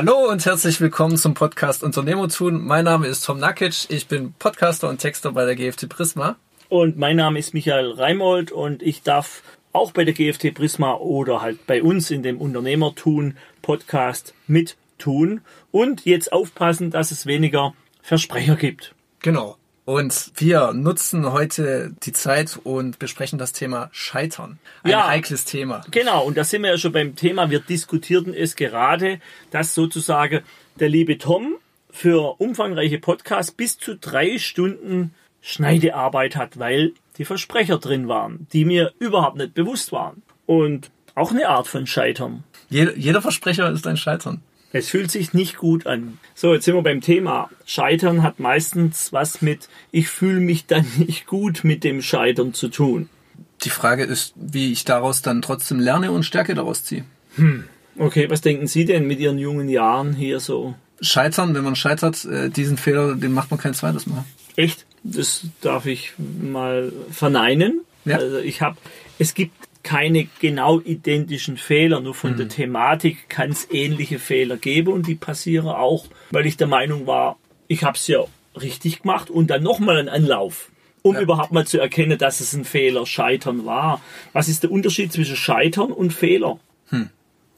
Hallo und herzlich willkommen zum Podcast Unternehmer tun. Mein Name ist Tom Nakic. Ich bin Podcaster und Texter bei der GFT Prisma. Und mein Name ist Michael Reimold und ich darf auch bei der GFT Prisma oder halt bei uns in dem Unternehmertun Podcast mit tun und jetzt aufpassen, dass es weniger Versprecher gibt. Genau. Und wir nutzen heute die Zeit und besprechen das Thema Scheitern. Ein ja, heikles Thema. Genau, und da sind wir ja schon beim Thema. Wir diskutierten es gerade, dass sozusagen der liebe Tom für umfangreiche Podcasts bis zu drei Stunden Schneidearbeit hat, weil die Versprecher drin waren, die mir überhaupt nicht bewusst waren. Und auch eine Art von Scheitern. Jeder, jeder Versprecher ist ein Scheitern. Es fühlt sich nicht gut an. So, jetzt sind wir beim Thema. Scheitern hat meistens was mit, ich fühle mich dann nicht gut mit dem Scheitern zu tun. Die Frage ist, wie ich daraus dann trotzdem lerne und Stärke daraus ziehe. Hm. Okay, was denken Sie denn mit Ihren jungen Jahren hier so? Scheitern, wenn man scheitert, äh, diesen Fehler, den macht man kein zweites Mal. Echt? Das darf ich mal verneinen. Ja. Also ich habe, es gibt keine genau identischen Fehler, nur von mhm. der Thematik kann es ähnliche Fehler geben und die passieren auch, weil ich der Meinung war, ich habe es ja richtig gemacht und dann nochmal einen Anlauf, um ja. überhaupt mal zu erkennen, dass es ein Fehler, Scheitern war. Was ist der Unterschied zwischen Scheitern und Fehler? Hm.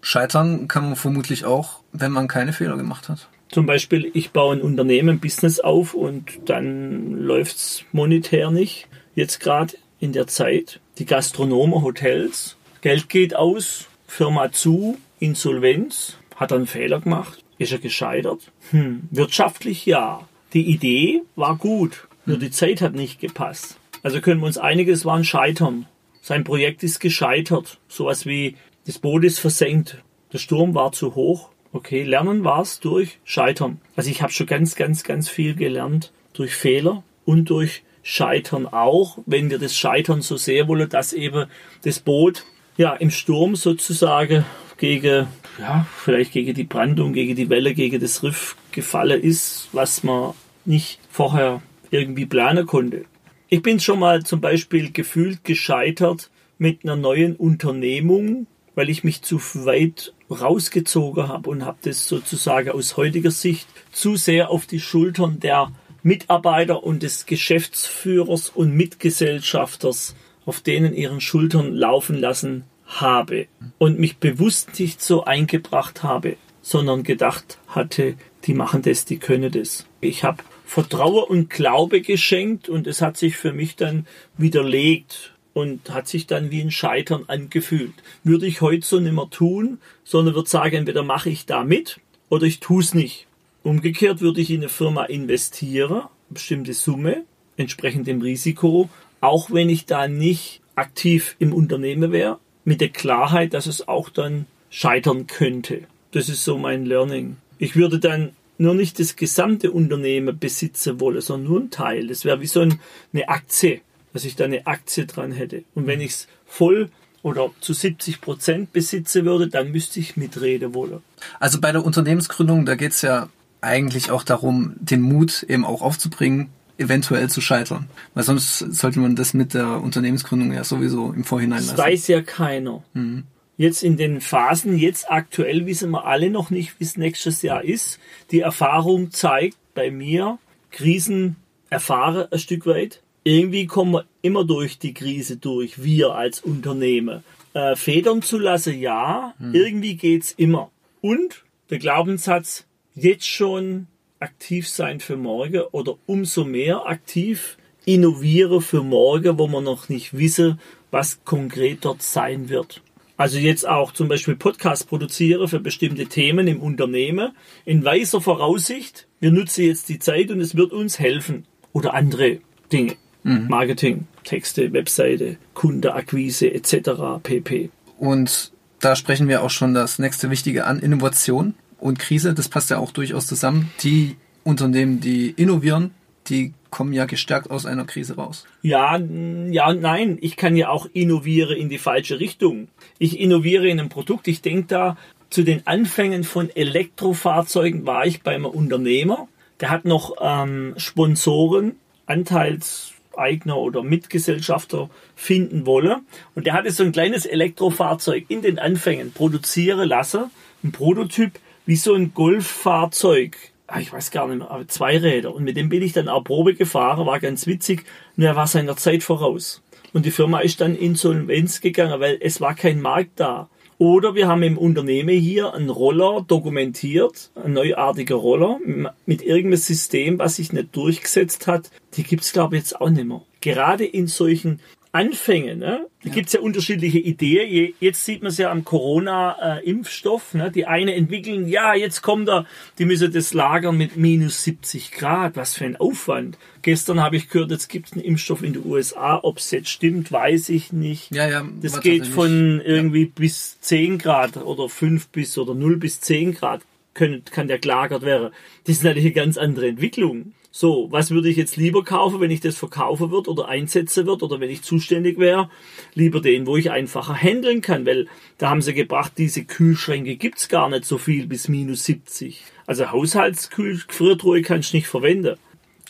Scheitern kann man vermutlich auch, wenn man keine Fehler gemacht hat. Zum Beispiel, ich baue ein Unternehmen, ein Business auf und dann läuft es monetär nicht. Jetzt gerade in der Zeit. Die Gastronomen, Hotels, Geld geht aus, Firma zu, Insolvenz, hat einen Fehler gemacht, ist er gescheitert? Hm, wirtschaftlich ja. Die Idee war gut, nur die Zeit hat nicht gepasst. Also können wir uns einiges waren scheitern. Sein Projekt ist gescheitert. Sowas wie das Boot ist versenkt, der Sturm war zu hoch. Okay, lernen war es durch Scheitern. Also ich habe schon ganz, ganz, ganz viel gelernt durch Fehler und durch Scheitern auch, wenn wir das Scheitern so sehr wollen, dass eben das Boot ja im Sturm sozusagen gegen, ja, vielleicht gegen die Brandung, gegen die Welle, gegen das Riff gefallen ist, was man nicht vorher irgendwie planen konnte. Ich bin schon mal zum Beispiel gefühlt gescheitert mit einer neuen Unternehmung, weil ich mich zu weit rausgezogen habe und habe das sozusagen aus heutiger Sicht zu sehr auf die Schultern der Mitarbeiter und des Geschäftsführers und Mitgesellschafters auf denen ihren Schultern laufen lassen habe und mich bewusst nicht so eingebracht habe, sondern gedacht hatte, die machen das, die können das. Ich habe Vertrauen und Glaube geschenkt und es hat sich für mich dann widerlegt und hat sich dann wie ein Scheitern angefühlt. Würde ich heute so nicht mehr tun, sondern würde sagen, entweder mache ich da mit oder ich tue es nicht. Umgekehrt würde ich in eine Firma investieren, bestimmte Summe, entsprechend dem Risiko, auch wenn ich da nicht aktiv im Unternehmen wäre, mit der Klarheit, dass es auch dann scheitern könnte. Das ist so mein Learning. Ich würde dann nur nicht das gesamte Unternehmen besitzen wollen, sondern nur ein Teil. Das wäre wie so eine Aktie, dass ich da eine Aktie dran hätte. Und wenn ich es voll oder zu 70 Prozent besitze würde, dann müsste ich mitreden wollen. Also bei der Unternehmensgründung, da geht es ja eigentlich auch darum, den Mut eben auch aufzubringen, eventuell zu scheitern. Weil sonst sollte man das mit der Unternehmensgründung ja sowieso im Vorhinein lassen. Das weiß ja keiner. Mhm. Jetzt in den Phasen, jetzt aktuell wissen wir alle noch nicht, wie es nächstes Jahr ist. Die Erfahrung zeigt bei mir, Krisen erfahre ein Stück weit. Irgendwie kommen wir immer durch die Krise durch, wir als Unternehmer. Äh, federn zu lassen, ja, mhm. irgendwie geht's immer. Und der Glaubenssatz, jetzt schon aktiv sein für morgen oder umso mehr aktiv innovieren für morgen, wo man noch nicht wisse, was konkret dort sein wird. Also jetzt auch zum Beispiel Podcast produziere für bestimmte Themen im Unternehmen in weiser Voraussicht. Wir nutzen jetzt die Zeit und es wird uns helfen. Oder andere Dinge. Mhm. Marketing, Texte, Webseite, Kundeakquise etc. pp. Und da sprechen wir auch schon das nächste Wichtige an, Innovation und Krise, das passt ja auch durchaus zusammen. Die Unternehmen, die innovieren, die kommen ja gestärkt aus einer Krise raus. Ja, ja, nein, ich kann ja auch innovieren in die falsche Richtung. Ich innoviere in einem Produkt. Ich denke da zu den Anfängen von Elektrofahrzeugen war ich beim Unternehmer. Der hat noch ähm, Sponsoren, Anteilseigner oder Mitgesellschafter finden wolle. Und der hatte so ein kleines Elektrofahrzeug in den Anfängen produzieren lassen, ein Prototyp wie so ein Golffahrzeug. Ah, Ich weiß gar nicht mehr, aber zwei Räder. Und mit dem bin ich dann auch Probe gefahren, war ganz witzig. Und er war seiner Zeit voraus. Und die Firma ist dann insolvenz gegangen, weil es war kein Markt da. Oder wir haben im Unternehmen hier einen Roller dokumentiert, ein neuartiger Roller mit irgendeinem System, was sich nicht durchgesetzt hat. Die gibt's glaube ich, jetzt auch nicht mehr. Gerade in solchen Anfängen, ne? da Ja. gibt's ja unterschiedliche Ideen. Je- Jetzt sieht man es ja am Corona-Impfstoff. Ne? Die eine entwickeln, ja, jetzt kommt er, die müssen das lagern mit minus 70 Grad. Was für ein Aufwand. Gestern habe ich gehört, jetzt gibt's einen Impfstoff in den USA. Ob es jetzt stimmt, weiß ich nicht. Ja, ja. Das geht von irgendwie bis 10 Grad oder 5 bis oder 0 bis 10 Grad können, kann der gelagert werden. Das ist natürlich eine ganz andere Entwicklung. So, was würde ich jetzt lieber kaufen, wenn ich das verkaufen wird oder einsetzen wird oder wenn ich zuständig wäre? Lieber den, wo ich einfacher handeln kann, weil da haben sie gebracht, diese Kühlschränke gibt's gar nicht so viel bis minus 70. Also Haushaltskühlfriertruhe kannst du nicht verwenden.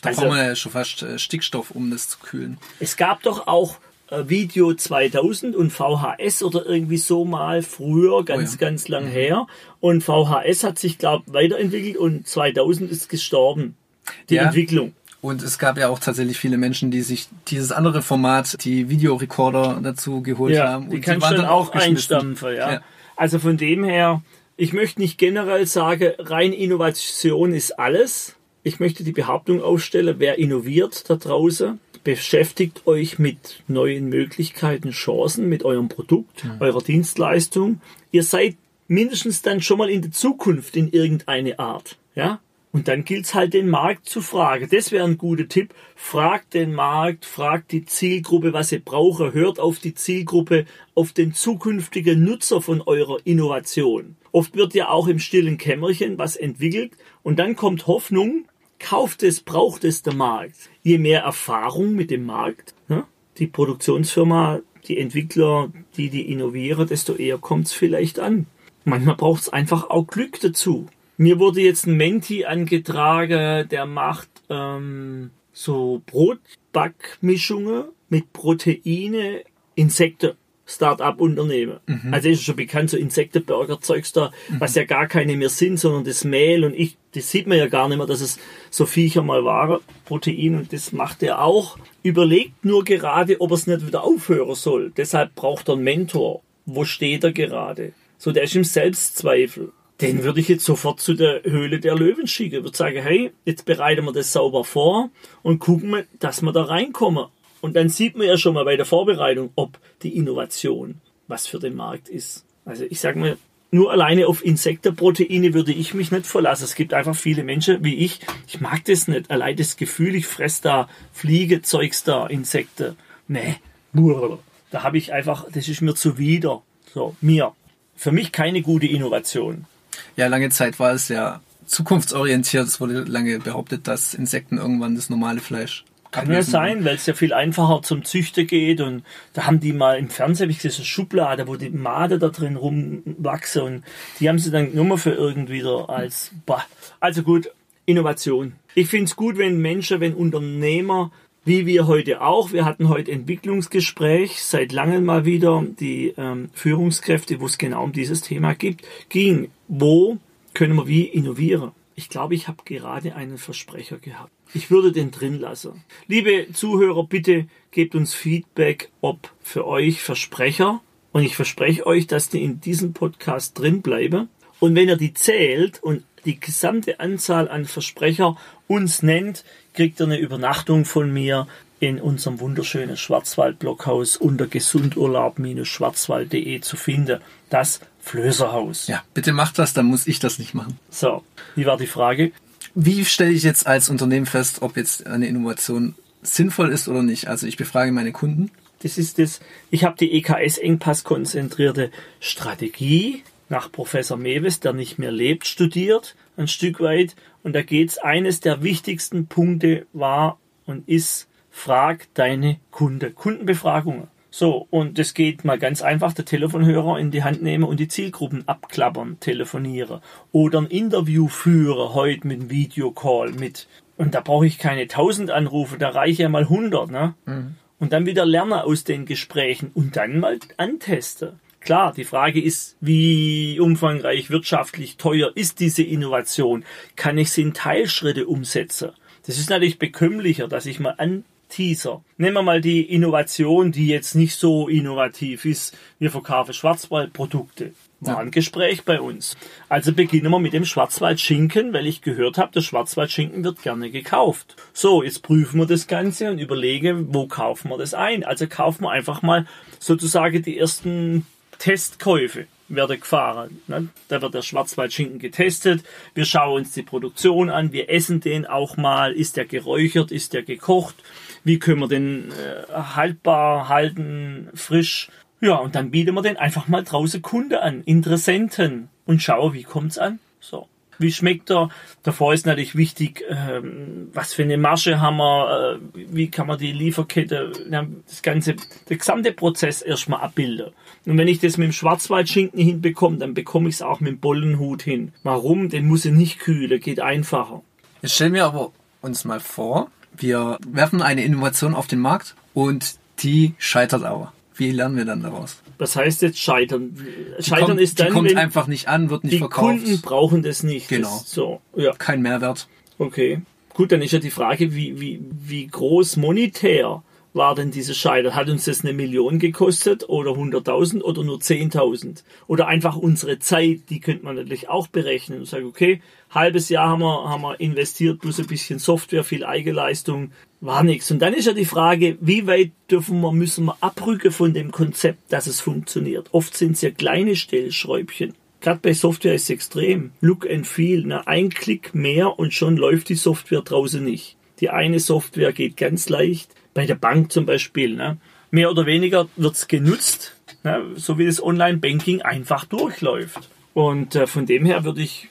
Da Also- braucht man ja schon fast äh, Stickstoff, um das zu kühlen. Es gab doch auch Video 2000 und VHS oder irgendwie so mal früher, ganz, Oh ja. ganz lang her. Und VHS hat sich, glaube weiterentwickelt und 2000 ist gestorben. Die Ja. Entwicklung. Und es gab ja auch tatsächlich viele Menschen, die sich dieses andere Format, die Videorekorder dazu geholt Ja, haben. die und kannst du dann auch einstampfen, ja. Ja. Also von dem her, ich möchte nicht generell sagen, rein Innovation ist alles. Ich möchte die Behauptung aufstellen, wer innoviert da draußen, beschäftigt euch mit neuen Möglichkeiten, Chancen, mit eurem Produkt, eurer Dienstleistung. Ihr seid mindestens dann schon mal in der Zukunft in irgendeine Art, ja. Und dann gilt's halt den Markt zu fragen. Das wäre ein guter Tipp. Fragt den Markt, fragt die Zielgruppe, was sie brauchen. Hört auf die Zielgruppe, auf den zukünftigen Nutzer von eurer Innovation. Oft wird ja auch im stillen Kämmerchen was entwickelt und dann kommt Hoffnung. Kauft es, braucht es der Markt. Je mehr Erfahrung mit dem Markt, ne? die Produktionsfirma, die Entwickler, die die innovieren, desto eher kommt's vielleicht an. Manchmal braucht's einfach auch Glück dazu. Mir wurde jetzt ein Menti angetragen, der macht ähm, so Brotbackmischungen mit Proteine, Insekten. Start-up-Unternehmen. Also ist schon bekannt, so Insektenburger-Zeugs da, was ja gar keine mehr sind, sondern das Mehl und ich, das sieht man ja gar nicht mehr, dass es so Viecher mal waren, Protein und das macht er auch. Überlegt nur gerade, ob er es nicht wieder aufhören soll. Deshalb braucht er einen Mentor. Wo steht er gerade? So, der ist im Selbstzweifel. Den würde ich jetzt sofort zu der Höhle der Löwen schicken. Würde sagen, hey, jetzt bereiten wir das sauber vor und gucken wir, dass wir da reinkommen. Und dann sieht man ja schon mal bei der Vorbereitung, ob die Innovation was für den Markt ist. Also ich sage mal, nur alleine auf Insektenproteine würde ich mich nicht verlassen. Es gibt einfach viele Menschen wie ich, ich mag das nicht. Allein das Gefühl, ich fress da Fliege, Zeugs da, Insekten. Nee, da habe ich einfach, das ist mir zuwider. So, mir. Für mich keine gute Innovation. Ja, lange Zeit war es ja zukunftsorientiert. Es wurde lange behauptet, dass Insekten irgendwann das normale Fleisch Kann ja sein, weil es ja viel einfacher zum Züchter geht und da haben die mal im Fernsehen, hab ich gesehen, so Schublade, wo die Made da drin rumwachsen und die haben sie dann nur für irgendwie da als, bah. also gut, Innovation. Ich find's gut, wenn Menschen, wenn Unternehmer, wie wir heute auch, wir hatten heute Entwicklungsgespräch, seit langem mal wieder, die ähm, Führungskräfte, wo es genau um dieses Thema gibt, ging, wo können wir wie innovieren? Ich glaube, ich habe gerade einen Versprecher gehabt. Ich würde den drin lassen. Liebe Zuhörer, bitte gebt uns Feedback, ob für euch Versprecher. Und ich verspreche euch, dass die in diesem Podcast drin bleiben. Und wenn ihr die zählt und die gesamte Anzahl an Versprecher uns nennt, kriegt ihr eine Übernachtung von mir in unserem wunderschönen Schwarzwald-Blockhaus unter gesundurlaub-schwarzwald.de zu finden. Das Flößerhaus. Ja, bitte macht das, dann muss ich das nicht machen. So, wie war die Frage? Wie stelle ich jetzt als Unternehmen fest, ob jetzt eine Innovation sinnvoll ist oder nicht? Also ich befrage meine Kunden. Das ist das, ich habe die EKS-Engpass-konzentrierte Strategie nach Professor Mewes, der nicht mehr lebt, studiert, ein Stück weit. Und da geht's eines der wichtigsten Punkte war und ist, frag deine Kunde. Kundenbefragungen. So, und das geht mal ganz einfach, der Telefonhörer in die Hand nehmen und die Zielgruppen abklappern, telefonieren. Oder ein Interview führen, heute mit einem Videocall, mit, und da brauche ich keine 1000 Anrufe, da reiche ja mal 100, ne? Und dann wieder lernen aus den Gesprächen und dann mal antesten. Klar, die Frage ist, wie umfangreich, wirtschaftlich teuer ist diese Innovation? Kann ich sie in Teilschritte umsetzen? Das ist natürlich bekömmlicher, dass ich mal anteaser. Nehmen wir mal die Innovation, die jetzt nicht so innovativ ist. Wir verkaufen Schwarzwaldprodukte. War ein Gespräch bei uns. Also beginnen wir mit dem Schwarzwaldschinken, weil ich gehört habe, der Schwarzwaldschinken wird gerne gekauft. So, jetzt prüfen wir das Ganze und überlegen, wo kaufen wir das ein. Also kaufen wir einfach mal sozusagen die ersten Testkäufe werde gefahren. Ne? Da wird der Schwarzwaldschinken getestet. Wir schauen uns die Produktion an. Wir essen den auch mal. Ist der geräuchert? Ist der gekocht? Wie können wir den äh, haltbar halten, frisch? Ja, und dann bieten wir den einfach mal draußen Kunde an, Interessenten und schauen, wie kommt's an. So. Wie schmeckt er? Davor ist natürlich wichtig, ähm, was für eine Masche haben wir, äh, wie kann man die Lieferkette, ja, das ganze, der gesamte Prozess erstmal abbilden. Und wenn ich das mit dem Schwarzwaldschinken hinbekomme, dann bekomme ich es auch mit dem Bollenhut hin. Warum? Den muss ich nicht kühlen, geht einfacher. Jetzt stellen wir aber uns mal vor, wir werfen eine Innovation auf den Markt und die scheitert aber. Wie lernen wir dann daraus? Was heißt jetzt scheitern? Die Scheitern kommt, ist dann, die kommt einfach nicht an, wird nicht die verkauft. Kunden brauchen das nicht. Genau. Das, so, ja, Kein Mehrwert. okay. Gut, dann ist ja die Frage, wie, wie, wie groß monetär war denn dieses Scheitern? Hat uns das eine Million gekostet oder 100.000 oder nur 10.000? Oder einfach unsere Zeit, die könnte man natürlich auch berechnen und sagen, okay, halbes Jahr haben wir, haben wir investiert, plus ein bisschen Software, viel Eigenleistung, war nichts. Und dann ist ja die Frage, wie weit dürfen wir, müssen wir abrücken von dem Konzept, dass es funktioniert? Oft sind es ja kleine Stellschräubchen. Gerade bei Software ist es extrem. Look and feel. Ne? Ein Klick mehr und schon läuft die Software draußen nicht. Die eine Software geht ganz leicht. Bei der Bank zum Beispiel. Ne? Mehr oder weniger wird's genutzt, ne? so wie das Online-Banking einfach durchläuft. Und äh, von dem her würde ich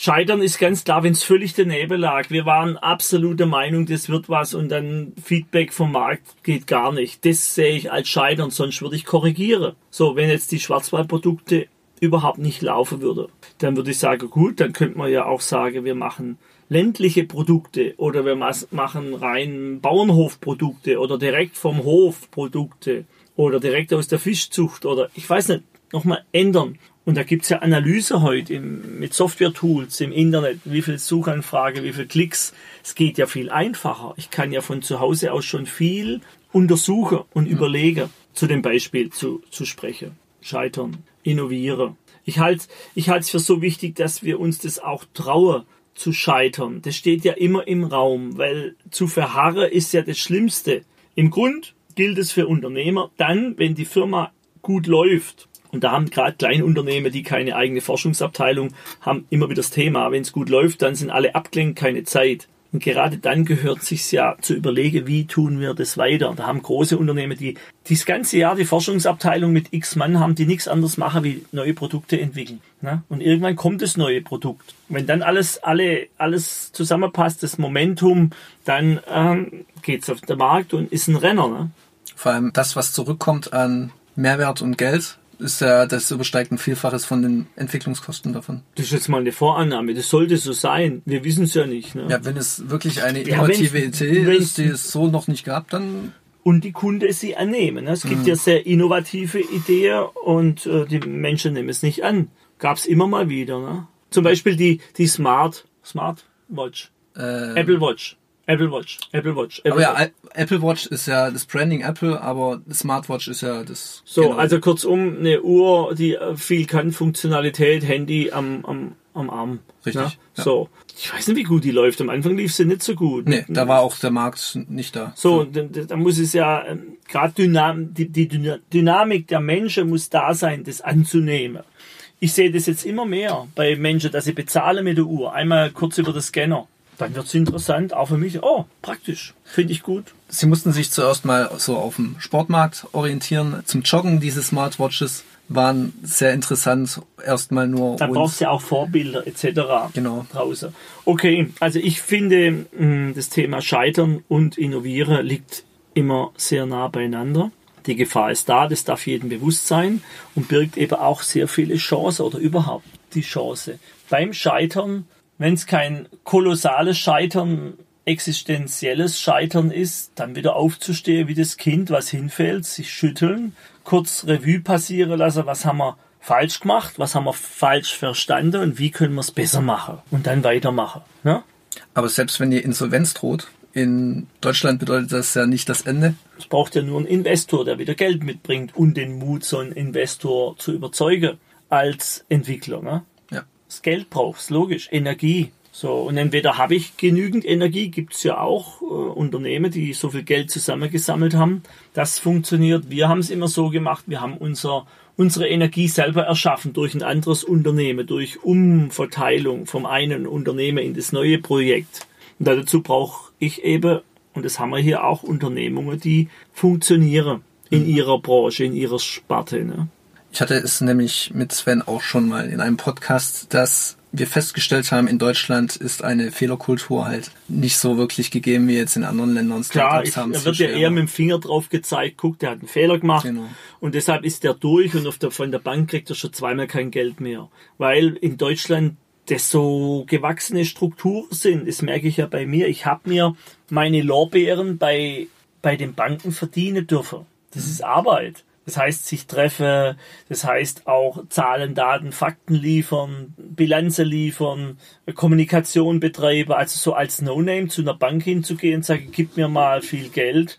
Scheitern ist ganz klar, wenn es völlig daneben lag. Wir waren absolut der Meinung, das wird was und dann Feedback vom Markt geht gar nicht. Das sehe ich als Scheitern, sonst würde ich korrigieren. So, wenn jetzt die Schwarzwaldprodukte überhaupt nicht laufen würde, dann würde ich sagen, gut, dann könnte man ja auch sagen, wir machen ländliche Produkte oder wir machen rein Bauernhofprodukte oder direkt vom Hof Produkte oder direkt aus der Fischzucht oder ich weiß nicht, nochmal ändern. Und da gibt's ja Analyse heute im, mit Software-Tools im Internet, wie viel Suchanfrage, wie viel Klicks. Es geht ja viel einfacher. Ich kann ja von zu Hause aus schon viel untersuchen und überlegen, zu dem Beispiel zu, zu sprechen. Scheitern, innovieren. Ich halte ich halte es für so wichtig, dass wir uns das auch trauen zu scheitern. Das steht ja immer im Raum, weil zu verharren ist ja das Schlimmste. Im Grund gilt es für Unternehmer dann, wenn die Firma gut läuft. Und da haben gerade Kleinunternehmen, die keine eigene Forschungsabteilung haben, immer wieder das Thema. Wenn es gut läuft, dann sind alle abgelenkt, keine Zeit. Und gerade dann gehört sich ja zu überlegen, wie tun wir das weiter. Da haben große Unternehmen, die, das ganze Jahr die Forschungsabteilung mit x Mann haben, die nichts anderes machen, wie neue Produkte entwickeln. Ne? Und irgendwann kommt das neue Produkt. Wenn dann alles, alle, alles zusammenpasst, das Momentum, dann ähm, geht's auf den Markt und ist ein Renner. Ne? Vor allem das, was zurückkommt an Mehrwert und Geld, ist ja, das übersteigt ein Vielfaches von den Entwicklungskosten davon. Das ist jetzt mal eine Vorannahme. Das sollte so sein. Wir wissen es ja nicht. Ne? Ja, wenn es wirklich eine Ja, innovative wenn's- Idee ist, die es so noch nicht gab, dann und die Kunde sie annehmen. ne? Es gibt ja sehr innovative Ideen und äh, die Menschen nehmen es nicht an. Gab's immer mal wieder. Ne? Zum Beispiel die, die Smart, Smart Watch, äh, Apple Watch, Apple Watch, Apple Watch. Apple Aber ja, Watch. Apple Watch ist ja das Branding Apple, aber Smartwatch ist ja das. So, genau. also kurzum, eine Uhr, die äh, viel kann, Funktionalität, Handy am, am, am Arm. Richtig, Ne? ja. So. Ich weiß nicht, wie gut die läuft. Am Anfang lief sie nicht so gut. Nee, da war auch der Markt nicht da. So, da, da da muss es ja ähm, gerade Dynam die, die Dyna- Dynamik der Menschen muss da sein, das anzunehmen. Ich sehe das jetzt immer mehr bei Menschen, dass sie bezahlen mit der Uhr. Einmal kurz über den Scanner. Dann wird's interessant, auch für mich. Oh, praktisch. Finde ich gut. Sie mussten sich zuerst mal so auf dem Sportmarkt orientieren. Zum Joggen diese Smartwatches waren sehr interessant. Erstmal nur Da brauchst du ja auch Vorbilder etc. Genau. draußen. Okay, also ich finde, mh, das Thema Scheitern und Innovieren liegt immer sehr nah beieinander. Die Gefahr ist da, das darf jedem bewusst sein und birgt eben auch sehr viele Chancen oder überhaupt die Chance. Beim Scheitern, wenn es kein kolossales Scheitern existenzielles Scheitern ist, dann wieder aufzustehen wie das Kind, was hinfällt, sich schütteln, kurz Revue passieren lassen, was haben wir falsch gemacht, was haben wir falsch verstanden und wie können wir es besser machen und dann weitermachen. Ne? Aber selbst wenn die Insolvenz droht, in Deutschland bedeutet das ja nicht das Ende. Es braucht ja nur einen Investor, der wieder Geld mitbringt und den Mut, so einen Investor zu überzeugen als Entwickler. Ne? Das Geld braucht logisch, Energie. So, und entweder habe ich genügend Energie, gibt es ja auch äh, Unternehmen, die so viel Geld zusammengesammelt haben. Das funktioniert. Wir haben es immer so gemacht, wir haben unser, unsere Energie selber erschaffen durch ein anderes Unternehmen, durch Umverteilung vom einen Unternehmen in das neue Projekt. Und dazu brauche ich eben, und das haben wir hier auch, Unternehmungen, die funktionieren in ihrer Branche, in ihrer Sparte. Ne? Ich hatte es nämlich mit Sven auch schon mal in einem Podcast, dass wir festgestellt haben, in Deutschland ist eine Fehlerkultur halt nicht so wirklich gegeben wie jetzt in anderen Ländern. Klar, ich, da wird ja eher mit dem Finger drauf gezeigt, guck, der hat einen Fehler gemacht genau. und deshalb ist der durch und auf der, von der Bank kriegt er schon zweimal kein Geld mehr. Weil in Deutschland das so gewachsene Strukturen sind. Das merke ich ja bei mir. Ich habe mir meine Lorbeeren bei, bei den Banken verdienen dürfen. Das ist Arbeit. Das heißt, sich treffe, das heißt auch Zahlen, Daten, Fakten liefern, Bilanzen liefern, Kommunikation betreiben, also so als No-Name zu einer Bank hinzugehen und sagen, gib mir mal viel Geld.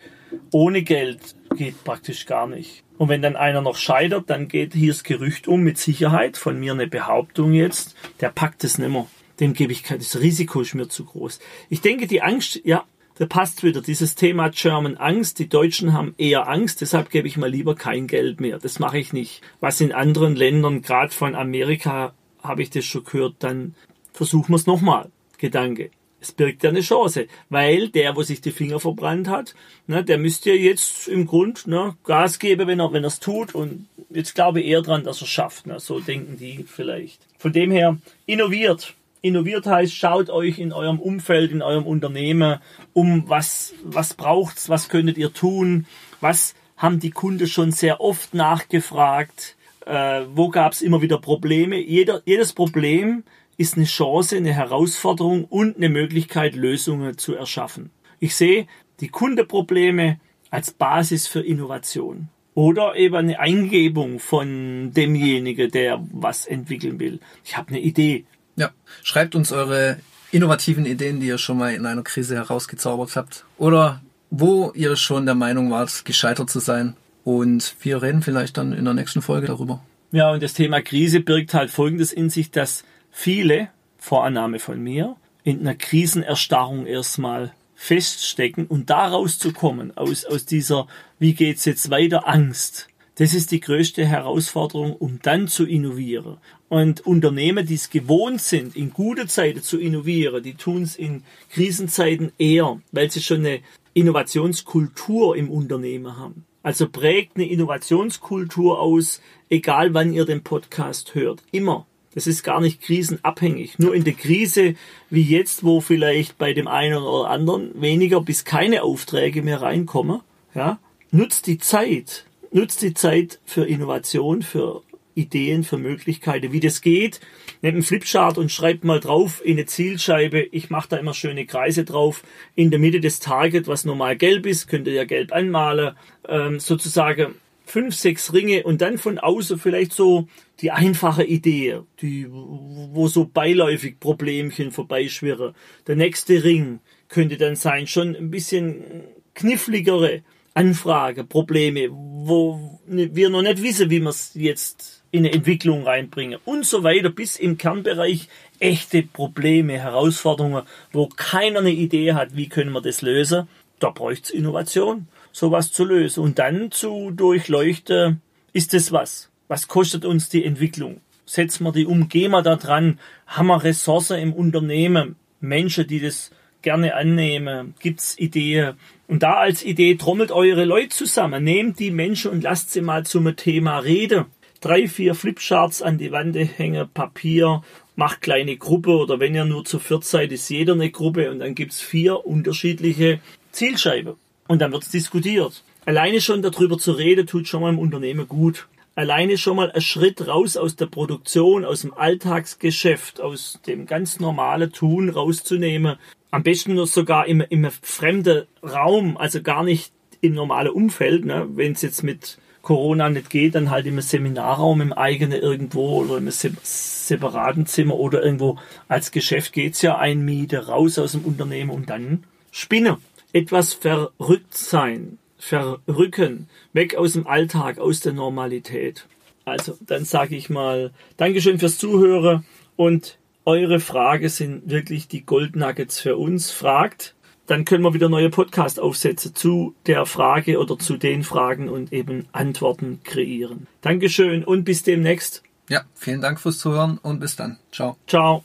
Ohne Geld geht praktisch gar nicht. Und wenn dann einer noch scheitert, dann geht hier das Gerücht um, mit Sicherheit, von mir eine Behauptung jetzt, der packt es nimmer. Dem gebe ich kein, das Risiko ist mir zu groß. Ich denke, die Angst, ja, da passt wieder dieses Thema German Angst. Die Deutschen haben eher Angst, deshalb gebe ich mal lieber kein Geld mehr. Das mache ich nicht. Was in anderen Ländern, gerade von Amerika, habe ich das schon gehört, dann versuchen wir es nochmal. Gedanke. Es birgt ja eine Chance, weil der, wo sich die Finger verbrannt hat, ne, der müsste ja jetzt im Grund ne, Gas geben, wenn er wenn es tut. Und jetzt glaube ich eher dran, dass er es schafft. Ne, so denken die vielleicht. Von dem her innoviert, Innoviert heißt, schaut euch in eurem Umfeld, in eurem Unternehmen um, was, was braucht's, was könntet ihr tun, was haben die Kunden schon sehr oft nachgefragt, äh, wo gab's immer wieder Probleme. Jeder, jedes Problem ist eine Chance, eine Herausforderung und eine Möglichkeit, Lösungen zu erschaffen. Ich sehe die Kundenprobleme als Basis für Innovation. Oder eben eine Eingebung von demjenigen, der was entwickeln will. Ich habe eine Idee. Ja, schreibt uns eure innovativen Ideen, die ihr schon mal in einer Krise herausgezaubert habt. Oder wo ihr schon der Meinung wart, gescheitert zu sein. Und wir reden vielleicht dann in der nächsten Folge darüber. Ja, und das Thema Krise birgt halt Folgendes in sich, dass viele, Vorannahme von mir, in einer Krisenerstarrung erstmal feststecken und da rauszukommen aus, aus dieser, wie geht's jetzt weiter, Angst. Das ist die größte Herausforderung, um dann zu innovieren. Und Unternehmen, die es gewohnt sind, in gute Zeiten zu innovieren, die tun es in Krisenzeiten eher, weil sie schon eine Innovationskultur im Unternehmen haben. Also prägt eine Innovationskultur aus, egal wann ihr den Podcast hört. Immer. Das ist gar nicht krisenabhängig. Nur in der Krise wie jetzt, wo vielleicht bei dem einen oder anderen weniger bis keine Aufträge mehr reinkommen, ja, nutzt die Zeit, nutzt die Zeit für Innovation, für Ideen, für Möglichkeiten, wie das geht. Nehmt einen Flipchart und schreibt mal drauf in eine Zielscheibe. Ich mache da immer schöne Kreise drauf. In der Mitte des Target, was normal gelb ist, könnt ihr ja gelb anmalen. Ähm, sozusagen fünf, sechs Ringe und dann von außen vielleicht so die einfache Idee, die, wo so beiläufig Problemchen vorbeischwirren. Der nächste Ring könnte dann sein, schon ein bisschen kniffligere Anfrage, Probleme, wo wir noch nicht wissen, wie wir es jetzt in eine Entwicklung reinbringen und so weiter, bis im Kernbereich echte Probleme, Herausforderungen, wo keiner eine Idee hat, wie können wir das lösen. Da bräuchte es Innovation, sowas zu lösen. Und dann zu durchleuchten, ist das was? Was kostet uns die Entwicklung? Setzen wir die um, da dran? Haben wir Ressourcen im Unternehmen? Menschen, die das gerne annehmen? Gibt's Ideen? Und da als Idee trommelt eure Leute zusammen, nehmt die Menschen und lasst sie mal zum Thema reden drei, vier Flipcharts an die Wand hängen, Papier, macht kleine Gruppe oder wenn ihr nur zu viert seid, ist jeder eine Gruppe und dann gibt's vier unterschiedliche Zielscheiben. Und dann wird's diskutiert. Alleine schon darüber zu reden, tut schon mal im Unternehmen gut. alleine schon mal ein Schritt raus aus der Produktion, aus dem Alltagsgeschäft, aus dem ganz normalen Tun rauszunehmen. Am besten nur sogar im, im fremden Raum, also gar nicht im normalen Umfeld. Ne? Wenn es jetzt mit Corona nicht geht, dann halt im Seminarraum im eigenen irgendwo oder im separaten Zimmer oder irgendwo als Geschäft geht's ja ein Miete raus aus dem Unternehmen und dann Spinne. Etwas verrückt sein, verrücken, weg aus dem Alltag, aus der Normalität. Also, dann sage ich mal Dankeschön fürs Zuhören und eure Frage sind wirklich die Goldnuggets für uns. Fragt, dann können wir wieder neue Podcast aufsetzen zu der Frage oder zu den Fragen und eben Antworten kreieren. Dankeschön und bis demnächst. Ja, vielen Dank fürs Zuhören und bis dann. Ciao. Ciao.